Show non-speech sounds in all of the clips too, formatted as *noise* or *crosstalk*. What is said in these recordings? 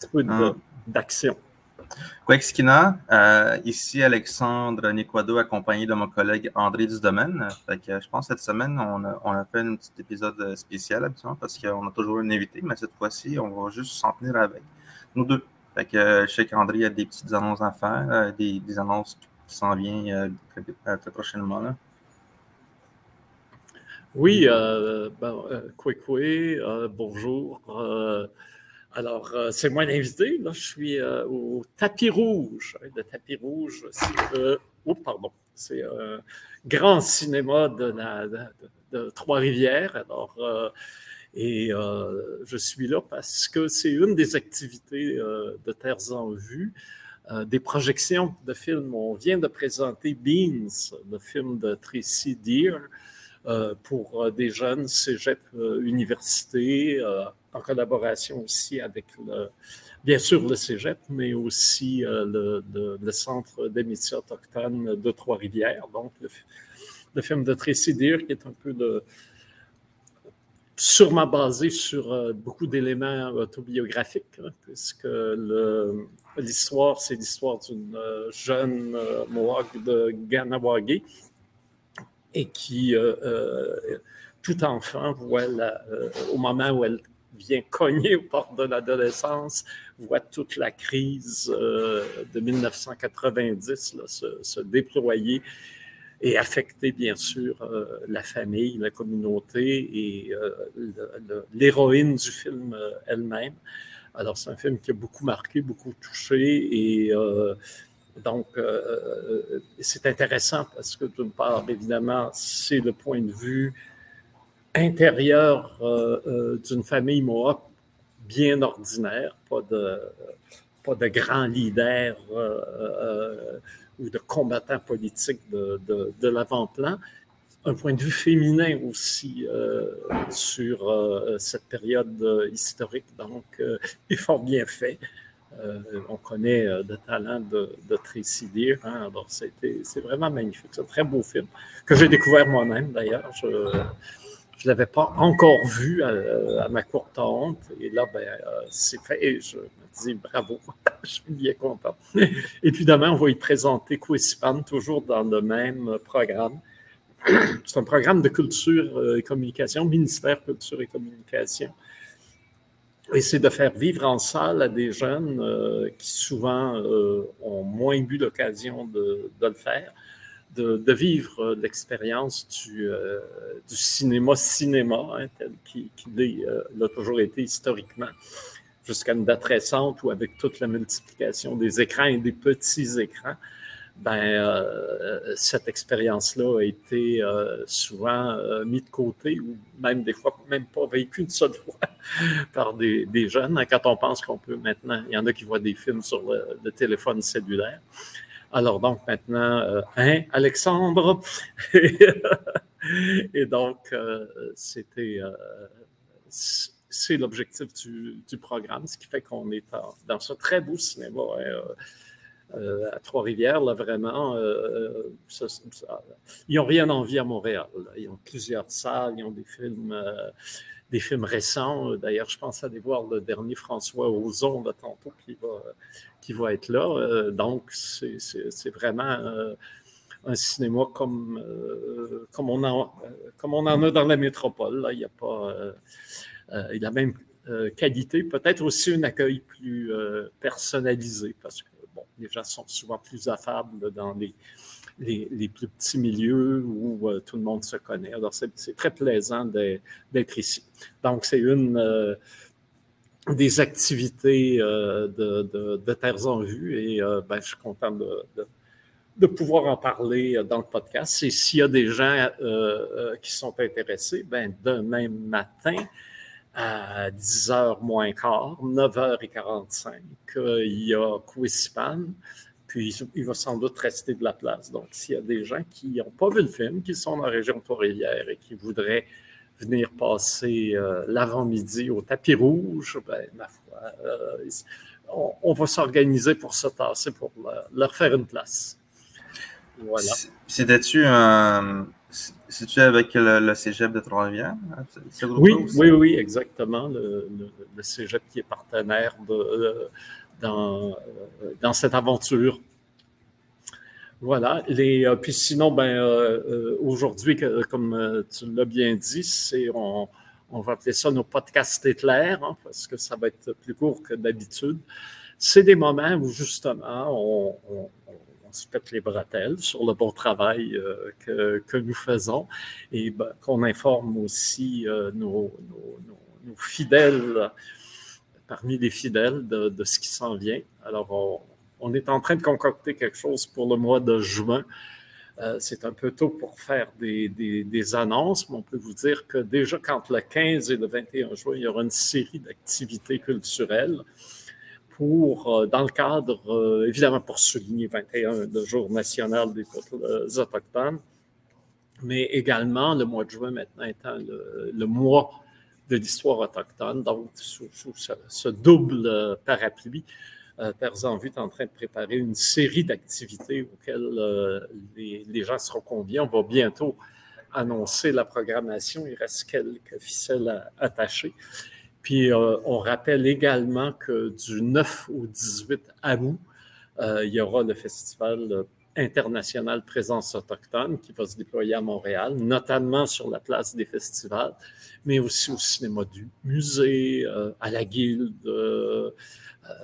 petit peu Ah. d'action. Quexkina, euh, ici Alexandre Niquado, accompagné de mon collègue André Dusdomaine. Fait que, je pense que cette semaine, on a, on a fait un petit épisode spécial habituellement parce qu'on a toujours un invité, mais cette fois-ci, on va juste s'en tenir avec nous deux. Fait que, euh, je sais qu'André a des petites annonces à faire, euh, des, des annonces qui s'en viennent très, très prochainement. Là. Oui, euh, ben, euh, Kwekwe, euh, bonjour. Euh, alors, euh, c'est moi l'invité. Là, je suis euh, au tapis rouge. hein, Le tapis rouge, c'est euh, oh, pardon, c'est un grand cinéma de, de- Trois-Rivières. Alors, euh, et euh, je suis là parce que c'est une des activités euh, de Terres en vue. euh, des projections de films. On vient de présenter Beans, le film de Tracy Deer, euh, pour euh, des jeunes cégep euh, universités, euh, en collaboration aussi avec, le, bien sûr, le cégep, mais aussi euh, le, le- le Centre des métiers autochtones de Trois-Rivières. Donc, le, fi- le film de Tracy Deer, qui est un peu sûrement basé sur euh, beaucoup d'éléments autobiographiques, hein, puisque l'histoire, c'est l'histoire d'une euh, jeune euh, Mohawk de Ganawagé et qui, euh, euh, tout enfant, voit euh, au moment où elle vient cogner aux portes de l'adolescence, voit toute la crise euh, de 1990 là, se, déployer et affecter, bien sûr, euh, la famille, la communauté et euh, l'héroïne du film elle-même. Alors, c'est un film qui a beaucoup marqué, beaucoup touché et donc, c'est intéressant parce que, d'une part, évidemment, c'est le point de vue intérieur euh, euh, d'une famille Mohawk bien ordinaire, pas de, pas de grands leaders euh, ou de combattants politiques de, l'avant-plan. Un point de vue féminin aussi sur cette période historique, donc, est fort bien fait. On connaît le talent de, de Tracy Deer. Hein, alors, c'est vraiment magnifique. C'est un très beau film que j'ai découvert moi-même d'ailleurs. Je ne l'avais pas encore vu à, ma courte honte. Et là, ben, euh, c'est fait. Et je me dis bravo. *laughs* je suis bien content. Et puis demain, on va y présenter Quispan, toujours dans le même programme. *clears throat* C'est un programme de culture et communication, ministère culture et communication. Et c'est de faire vivre en salle à des jeunes euh, qui souvent euh, ont moins eu l'occasion de, le faire, de, vivre l'expérience du, euh, cinéma-cinéma, hein, tel qu'il qu a toujours été historiquement, jusqu'à une date récente où avec toute la multiplication des écrans et des petits écrans, ben, euh, cette expérience-là a été euh, souvent euh, mise de côté ou même des fois même pas vécue une seule *laughs* fois par des, jeunes. Quand on pense qu'on peut maintenant, il y en a qui voient des films sur le téléphone cellulaire. Alors donc maintenant, hein, Alexandre? *laughs* et donc, euh, c'était c'est l'objectif du, programme, ce qui fait qu'on est dans ce très beau cinéma. Hein, euh, à Trois-Rivières, là, vraiment, euh, ils n'ont rien envie à Montréal. Ils ont plusieurs salles, ils ont des films, euh, des films récents. D'ailleurs, je pense aller voir le dernier François Ozon, là, tantôt, qui va, qui va être là. Euh, donc, c'est vraiment euh, un cinéma comme, comme, on en, comme on en a dans la métropole. Là. Il n'y a pas... il a la même qualité, peut-être aussi un accueil plus personnalisé, parce que bon, les gens sont souvent plus affables dans les, les, plus petits milieux où euh, tout le monde se connaît. Alors, c'est très plaisant d'être ici. Donc, c'est une euh, des activités euh, de, de, en vue et ben, je suis content de, pouvoir en parler dans le podcast. Et s'il y a des gens qui sont intéressés, ben, demain matin, à 10h moins quart, 9h45, euh, il y a Quispan, puis il va sans doute rester de la place. Donc, s'il y a des gens qui n'ont pas vu le film, qui sont dans la région Trois-Rivières et qui voudraient venir passer euh, l'avant-midi au tapis rouge, ben, ma foi, euh, on, on, va s'organiser pour se tasser, pour leur faire une place. Voilà. C'était-tu un avec le, cégep de Trois-Rivières? Oui, oui, oui, exactement. Le, cégep qui est partenaire de, dans, cette aventure. Voilà. Les, euh, puis sinon, ben, euh, euh, aujourd'hui, comme tu l'as bien dit, on, va appeler ça nos podcasts éclairs, hein, parce que ça va être plus court que d'habitude. C'est des moments où justement on, on, on, se pète les bretelles sur le bon travail que, nous faisons et ben, qu'on informe aussi nos, fidèles, parmi les fidèles, de, ce qui s'en vient. Alors, on, est en train de concocter quelque chose pour le mois de juin. Euh, c'est un peu tôt pour faire des, annonces, mais on peut vous dire que déjà quand le 15 et le 21 juin, il y aura une série d'activités culturelles pour, euh, dans le cadre, euh, évidemment pour souligner 21, le jour national des peuples autochtones, mais également le mois de juin maintenant étant le, mois de l'histoire autochtone, donc sous, ce, double parapluie. Euh, Pères en vue est en train de préparer une série d'activités auxquelles euh, les, gens seront conviés. On va bientôt annoncer la programmation. Il reste quelques ficelles attachées. Puis, euh, on rappelle également que du 9 au 18 août, il y aura le festival international Présence autochtone qui va se déployer à Montréal, notamment sur la place des festivals, mais aussi au cinéma du musée, à la guilde,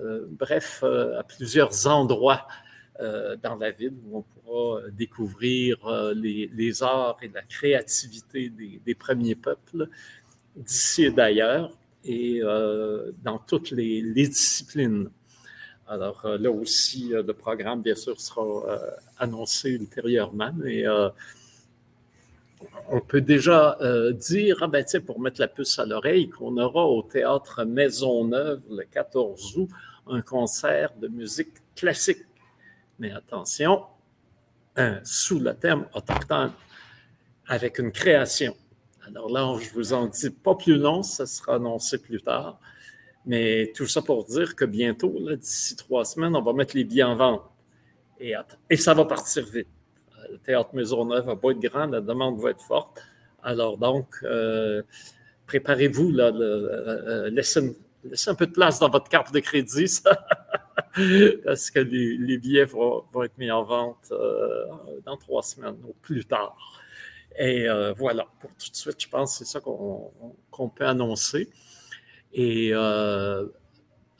euh, bref, euh, à plusieurs endroits euh, dans la ville où on pourra découvrir les, arts et la créativité des, premiers peuples d'ici et d'ailleurs et dans toutes les, disciplines. Alors là aussi, le programme, bien sûr, sera annoncé ultérieurement, mais on peut déjà dire, ah ben, pour mettre la puce à l'oreille, qu'on aura au théâtre Maisonneuve le 14 août un concert de musique classique. Mais attention, sous le thème autochtone, avec une création. Alors là, je vous en dis pas plus long, ça sera annoncé plus tard. Mais tout ça pour dire que bientôt, d'ici trois semaines, on va mettre les billets en vente. Et, ça va partir vite. Le théâtre Maisonneuve va pas être grand, la demande va être forte. Alors donc, euh, préparez-vous, là, le, laissez, un peu de place dans votre carte de crédit, *laughs* parce que les, billets vont, être mis en vente euh, dans trois semaines ou plus tard. Et euh, voilà, pour tout de suite, je pense que c'est ça qu'on peut annoncer. Et euh,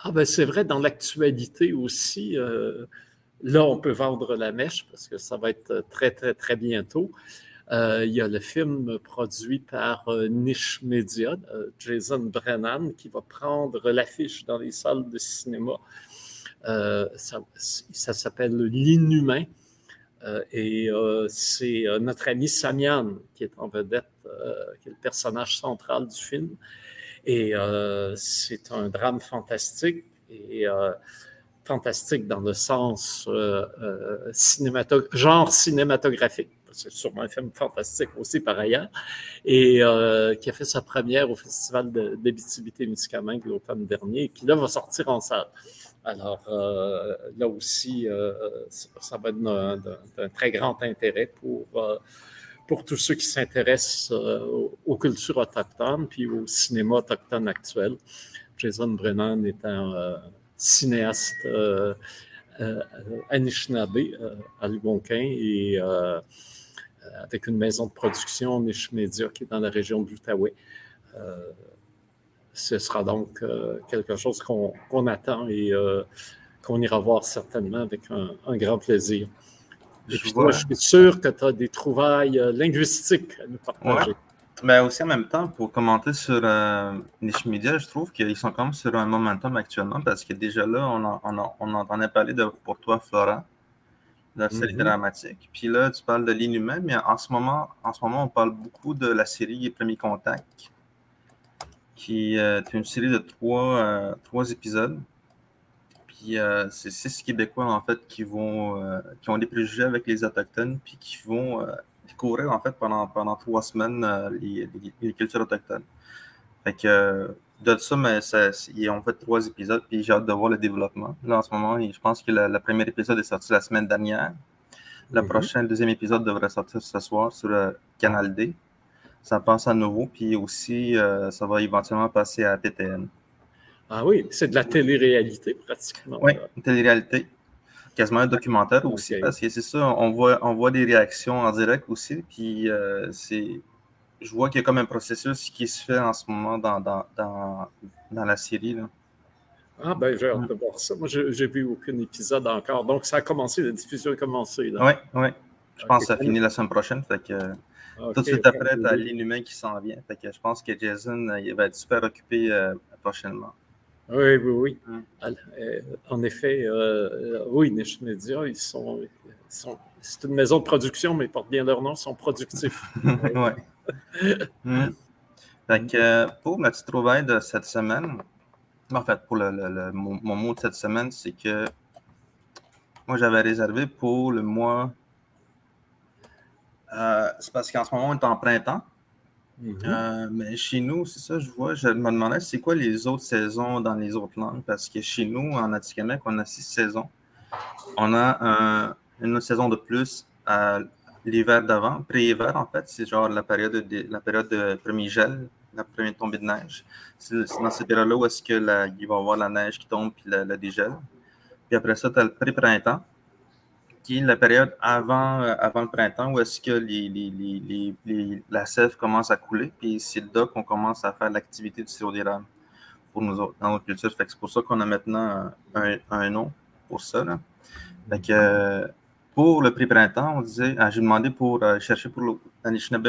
ah ben c'est vrai, dans l'actualité aussi, là, on peut vendre la mèche parce que ça va être très, très, très bientôt. Euh, il y a le film produit par euh, Niche Media, euh, Jason Brennan, qui va prendre l'affiche dans les salles de cinéma. ça, s'appelle L'Inhumain. et c'est notre ami Samian qui est en vedette, qui est le personnage central du film. Et c'est un drame fantastique et fantastique dans le sens genre cinématographique c'est sûrement un film fantastique aussi par ailleurs, et euh, qui a fait sa première au Festival d'Abitibi-Témiscamingue l'automne dernier, et qui là va sortir en salle. Alors euh, là aussi, euh, ça va être d'un très grand intérêt pour, pour tous ceux qui s'intéressent aux, cultures autochtones puis au cinéma autochtone actuel. Jason Brennan est un cinéaste Anishinaabe, algonquin, et euh, avec une maison de production, Niche Media, qui est dans la région de l'Outaouais. Euh, ce sera donc euh, quelque chose qu'on attend et qu'on ira voir certainement avec un, grand plaisir. Puis je suis sûr que tu as des trouvailles linguistiques à nous partager. Mais ben, aussi en même temps, pour commenter sur Niche Media, je trouve qu'ils sont quand même sur un momentum actuellement parce que déjà là, on, on, entendait parler de Pour toi, Florent la série mm-hmm. dramatique. Puis là, tu parles de l'inhumain, mais en ce, moment, en ce moment, on parle beaucoup de la série Premier Contact, qui euh, est une série de trois, euh, trois épisodes. Puis euh, c'est six Québécois, en fait, qui vont qui ont des préjugés avec les Autochtones, puis qui vont découvrir, en fait, pendant, pendant trois semaines les, les, cultures autochtones. Fait que de ça, mais ça, ils ont fait trois épisodes, puis j'ai hâte de voir le développement. Là, en ce moment, je pense que le, premier épisode est sorti la semaine dernière. Le prochain deuxième épisode devrait sortir ce soir sur le Canal D. Ça passe à nouveau, puis aussi, ça va éventuellement passer à TTN. Ah oui, c'est de la télé-réalité pratiquement. Oui, une télé-réalité. Quasiment un documentaire aussi, parce que c'est ça, on voit, on voit des réactions en direct aussi, puis c'est je vois qu'il y a comme un processus qui se fait en ce moment dans, dans, dans, dans la série. Là. Ah, ben, j'ai hâte de voir ça. Moi, j'ai vu aucun épisode encore. Donc, ça a commencé, la diffusion a commencé. Oui, oui. Je pense que ça finit la semaine prochaine. Fait que, tout de suite après, tu as l'inhumain qui s'en vient. Fait que je pense que Jason euh, il va être super occupé euh, prochainement. Oui, oui, oui. Hum. Euh, en effet, oui, Niche Media, ils sont, sont c'est une maison de production, mais ils portent bien leur nom, ils sont productifs. *laughs* oui. Hum. Fait que, pour ma petite trouvaille de cette semaine, en fait, pour le, mon, mot de cette semaine, c'est que moi, j'avais réservé pour le mois. Euh, c'est parce qu'en ce moment, on est en printemps. Mm-hmm. Euh, mais chez nous, c'est ça, je vois. Je me demandais c'est quoi les autres saisons dans les autres langues? Parce que chez nous, en Atikamek, on a six saisons. On a une saison de plus à l'hiver d'avant, pré-hiver en fait. C'est genre la période de, la période de premier gel la première tombée de neige. C'est dans cette période-là où est-ce que il va y avoir la neige qui tombe puis la, dégel. Puis après ça, tu as le pré-printemps, qui est la période avant, euh, avant le printemps où est-ce que la sève commence à couler. Puis c'est là qu'on commence à faire l'activité du sirop d'érable pour nous autres, dans notre culture. c'est pour ça qu'on a maintenant un, nom pour ça. Fait pour le pré-printemps, on disait, ah, j'ai demandé pour euh, chercher pour l'Anishinaabe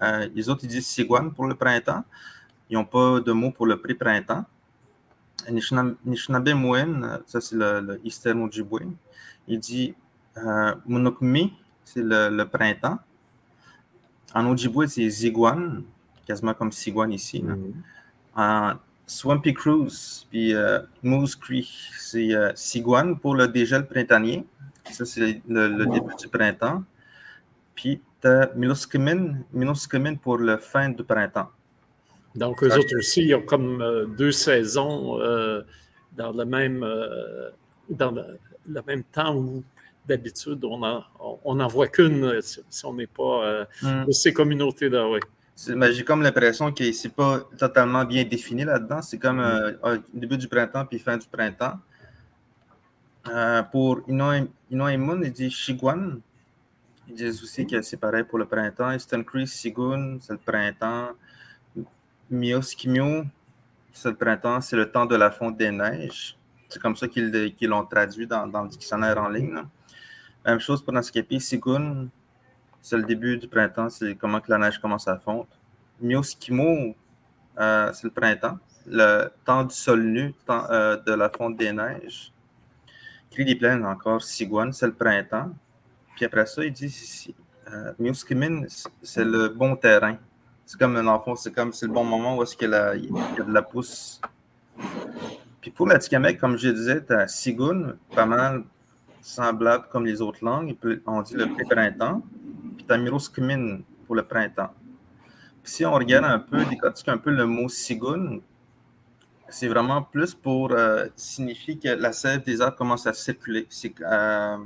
euh, les autres, ils disent Siguan pour le printemps. Ils n'ont pas de mot pour le pré-printemps. Nishinabe Muen, ça c'est le, le Eastern Ojibwe. Il dit euh, c'est le, printemps. En Ojibwe, c'est Ziguan, quasiment comme Siguan ici. Mm-hmm. En Swampy Cruise, puis euh, Moose Creek, c'est euh, Siguan pour le dégel printanier. Ça, c'est le, début du printemps. Puis as Miloskimin pour la fin du printemps. Donc, eux autres aussi, ils ont comme euh, deux saisons euh, dans, le même, euh, dans le, même temps où d'habitude, on n'en on, voit qu'une si, on n'est pas hmm. de ces communautés-là. Oui. J'ai comme l'impression que c'est pas totalement bien défini là-dedans. C'est comme hmm. début du printemps puis fin du printemps. pour Inoimun, il dit Shiguan, ils disent aussi que c'est pareil pour le printemps. Eastern Creek, Sigun, c'est le printemps. Mioskimio, c'est le printemps, c'est le temps de la fonte des neiges. C'est comme ça qu'ils l'ont traduit dans, le dictionnaire en ligne. Même chose pour Naskapi, Sigun, c'est le début du printemps, c'est comment que la neige commence à fondre. Mioskimo, euh, c'est le printemps, le temps du sol nu, temps euh, de la fonte des neiges. Cri des plaines encore, Siguan, c'est le printemps. Puis après ça, il dit euh, c'est le bon terrain. C'est comme un enfant, c'est comme c'est le bon moment où est-ce qu'il y, a de la pousse. Puis pour la Tikamek, comme je disais, tu as Sigun, pas mal semblable comme les autres langues. On dit le printemps. Puis tu as Miroskimin pour le printemps. Puis si on regarde un peu, décortique un peu le mot Sigun, c'est vraiment plus pour euh, signifier que la sève des arbres commence à circuler. Euh,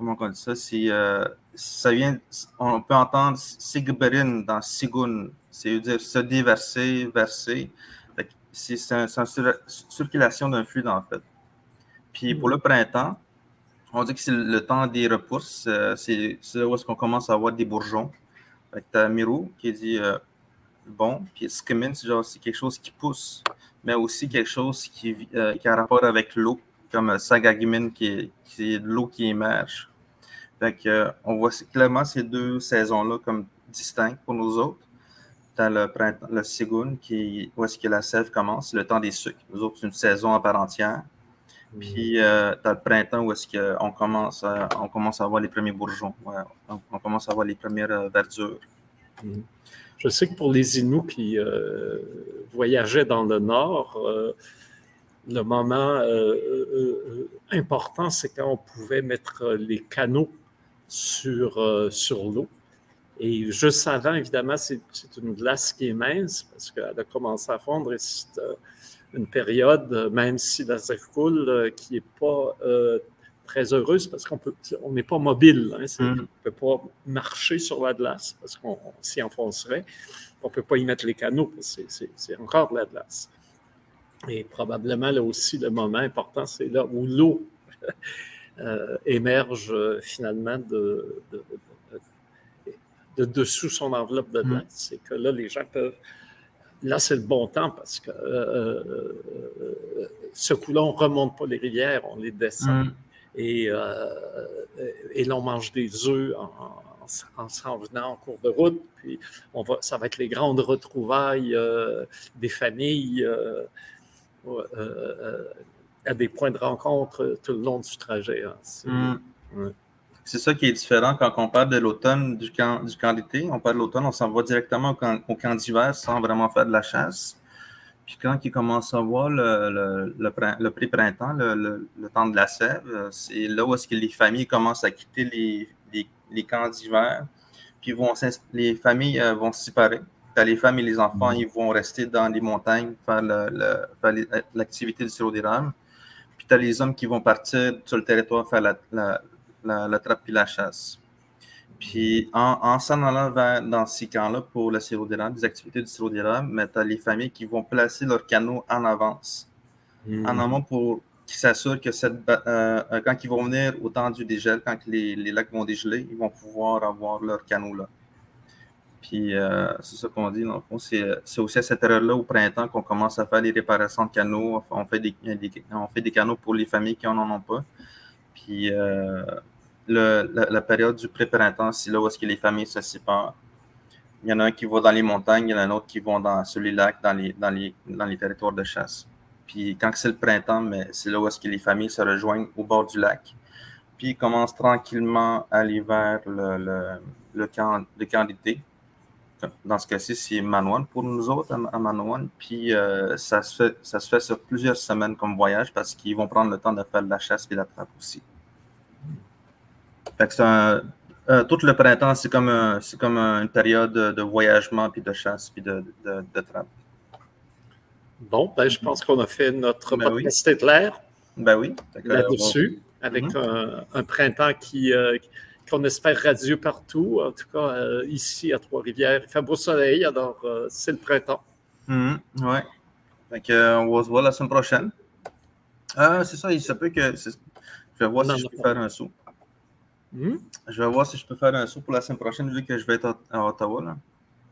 comment on dit ça, euh, ça vient, on peut entendre Sigberin dans Sigun, c'est-à-dire se déverser, verser. C'est, une circulation d'un fluide, en fait. Puis pour le printemps, on dit que c'est le temps des repousses, euh, c'est, où est-ce qu'on commence à avoir des bourgeons. Fait tu as Mirou qui dit euh, bon, puis Skimin, c'est genre c'est quelque chose qui pousse, mais aussi quelque chose qui, qui a rapport avec l'eau, comme Sagagimin qui qui est de l'eau qui émerge. Fait euh, on voit clairement ces deux saisons-là comme distinctes pour nous autres. As le printemps, le Sigun, qui, où est-ce que la sève commence, le temps des sucres. Nous autres, c'est une saison à part entière. Mm. Puis, euh, as le printemps où est-ce qu'on commence, à, on commence à avoir les premiers bourgeons. on, commence à avoir les premières euh, verdures. Mm. Je sais que pour les Inuits qui voyageaient dans le nord, le moment important, c'est quand on pouvait mettre les canaux sur, euh, sur l'eau. Et juste avant, évidemment, c'est une glace qui est mince parce qu'elle a commencé à fondre et c'est euh, une période, même si la coule, euh, qui n'est pas très heureuse parce qu'on on n'est pas mobile. Hein, Mm. On ne peut pas marcher sur la glace parce qu'on on s'y enfoncerait. On ne peut pas y mettre les canaux parce que c'est encore de la glace. Et probablement là aussi, le moment important, c'est là où l'eau *laughs* euh, émerge euh, finalement de, de- de- de dessous son enveloppe de Mm. glace. C'est que là, les gens peuvent. Là, c'est le bon temps parce que euh, ce coup-là, on ne remonte pas les rivières, on les descend. Mm. Et, et là, on mange des œufs en, en- en s'en venant en cours de route. Puis on va, ça va être les grandes retrouvailles euh, des familles euh, euh, euh, à des points de rencontre tout le long du trajet. hein. C'est- Mm. Ouais. C'est ça qui est différent quand on parle de l'automne, du camp, du camp d'été. On parle de l'automne, on s'en va directement au camp, au camp d'hiver sans vraiment faire de la chasse. Puis quand il commence à voir le, le, le, prin- le pré-printemps, le, temps de la sève, euh, c'est là où est-ce que les familles commencent à quitter les, les, les camps d'hiver. Puis vont les familles vont se séparer. Les femmes et les enfants, ils vont rester dans les montagnes, faire les- l'activité du sirop d'érable. Puis tu as les hommes qui vont partir sur le territoire faire la, la, la, la trappe et la chasse. Puis en, en s'en allant vers, dans ces camps-là pour le sirop d'érable, des activités du sirop d'érable, mais tu as les familles qui vont placer leurs canaux en avance, Mm. en amont pour qu'ils s'assurent que cette, euh, euh, quand ils vont venir au temps du dégel, quand les, les lacs vont dégeler, ils vont pouvoir avoir leurs canaux là. Puis euh, c'est ça qu'on dit, fond, c'est aussi à cette période-là, au printemps, qu'on commence à faire les réparations de canaux. On fait des, on fait des canaux pour les familles qui n'en ont pas. Puis euh, le- la, période du pré-printemps, c'est là où est-ce que les familles se séparent. Il y en a un qui va dans les montagnes, il y en a un autre qui va dans, sur les lacs, dans les, dans, les, dans les territoires de chasse. Puis quand c'est le printemps, c'est là où est-ce que les familles se rejoignent au bord du lac. Puis ils commencent tranquillement à aller vers le, le, le camp, le camp d'été. Dans ce cas-ci, c'est Manoan pour nous autres à, Manoan. Puis euh, ça, se fait, ça se fait sur plusieurs semaines comme voyage parce qu'ils vont prendre le temps de faire de la chasse et de la trappe aussi. Fait que c'est un- euh, tout le printemps, c'est comme, un- comme une période de, voyagement, puis de chasse, puis de, de, de trappe. Bon, ben, je pense qu'on a fait notre Ben oui. podcast Ben oui. Là-dessus, avec Mhm. un, un printemps qui, euh, qu'on espère radieux partout. En tout cas, euh, ici à Trois-Rivières, il fait beau soleil, alors euh, c'est le printemps. Ouais. Fait que, euh, on va se voir la semaine prochaine. Ah, c'est ça, il se peut que. Je vais voir Non, si je peux non. faire un saut. Hmm? Je vais voir si je peux faire un saut pour la semaine prochaine, vu que je vais être à, Ottawa. Là.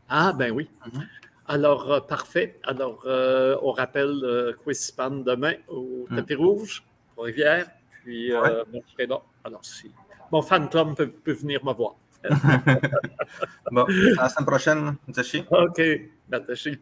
Ah, ben oui. Mhm. Alors, euh, parfait. Alors, euh, on rappelle euh, demain au Mhm. tapis rouge, pour Rivière. Puis, euh, Ouais. prénom. Alors, si mon fan club peut, peut venir me voir. *laughs* Bon, à la semaine prochaine, Tachi. OK. Natachi.